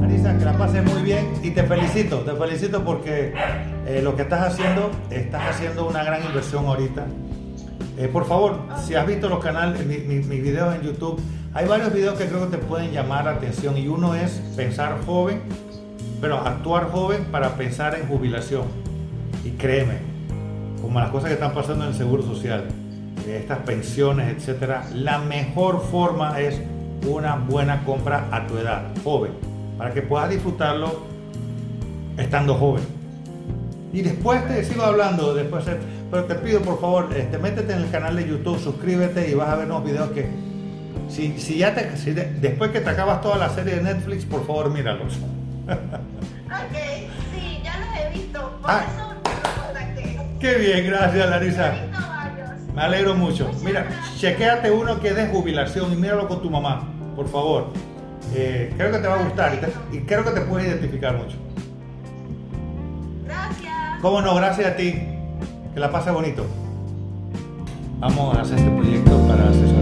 Larisa, que la pases muy bien y te felicito, te felicito porque eh, lo que estás haciendo, estás haciendo una gran inversión ahorita. Eh, por favor, si has visto los canales, mi- mi- mis videos en YouTube, hay varios videos que creo que te pueden llamar la atención y uno es pensar joven, pero actuar joven para pensar en jubilación. Y créeme, como las cosas que están pasando en el Seguro Social, eh, estas pensiones, etcétera, la mejor forma es una buena compra a tu edad, joven, para que puedas disfrutarlo estando joven. Y después te sigo hablando, después, pero te pido por favor, este, métete en el canal de YouTube, suscríbete y vas a ver unos videos que, si, si ya te, si de- después que te acabas toda la serie de Netflix, por favor míralos. Ok, sí, ya los he visto. Por Ah. eso los contacté. Qué bien, gracias Larisa. Me alegro mucho. Mira, chequéate uno que es de jubilación y míralo con tu mamá, por favor. Eh, creo que te va a gustar y, te- y creo que te puedes identificar mucho. Gracias. Cómo no, gracias a ti. Que la pases bonito. Vamos a hacer este proyecto para asesorar.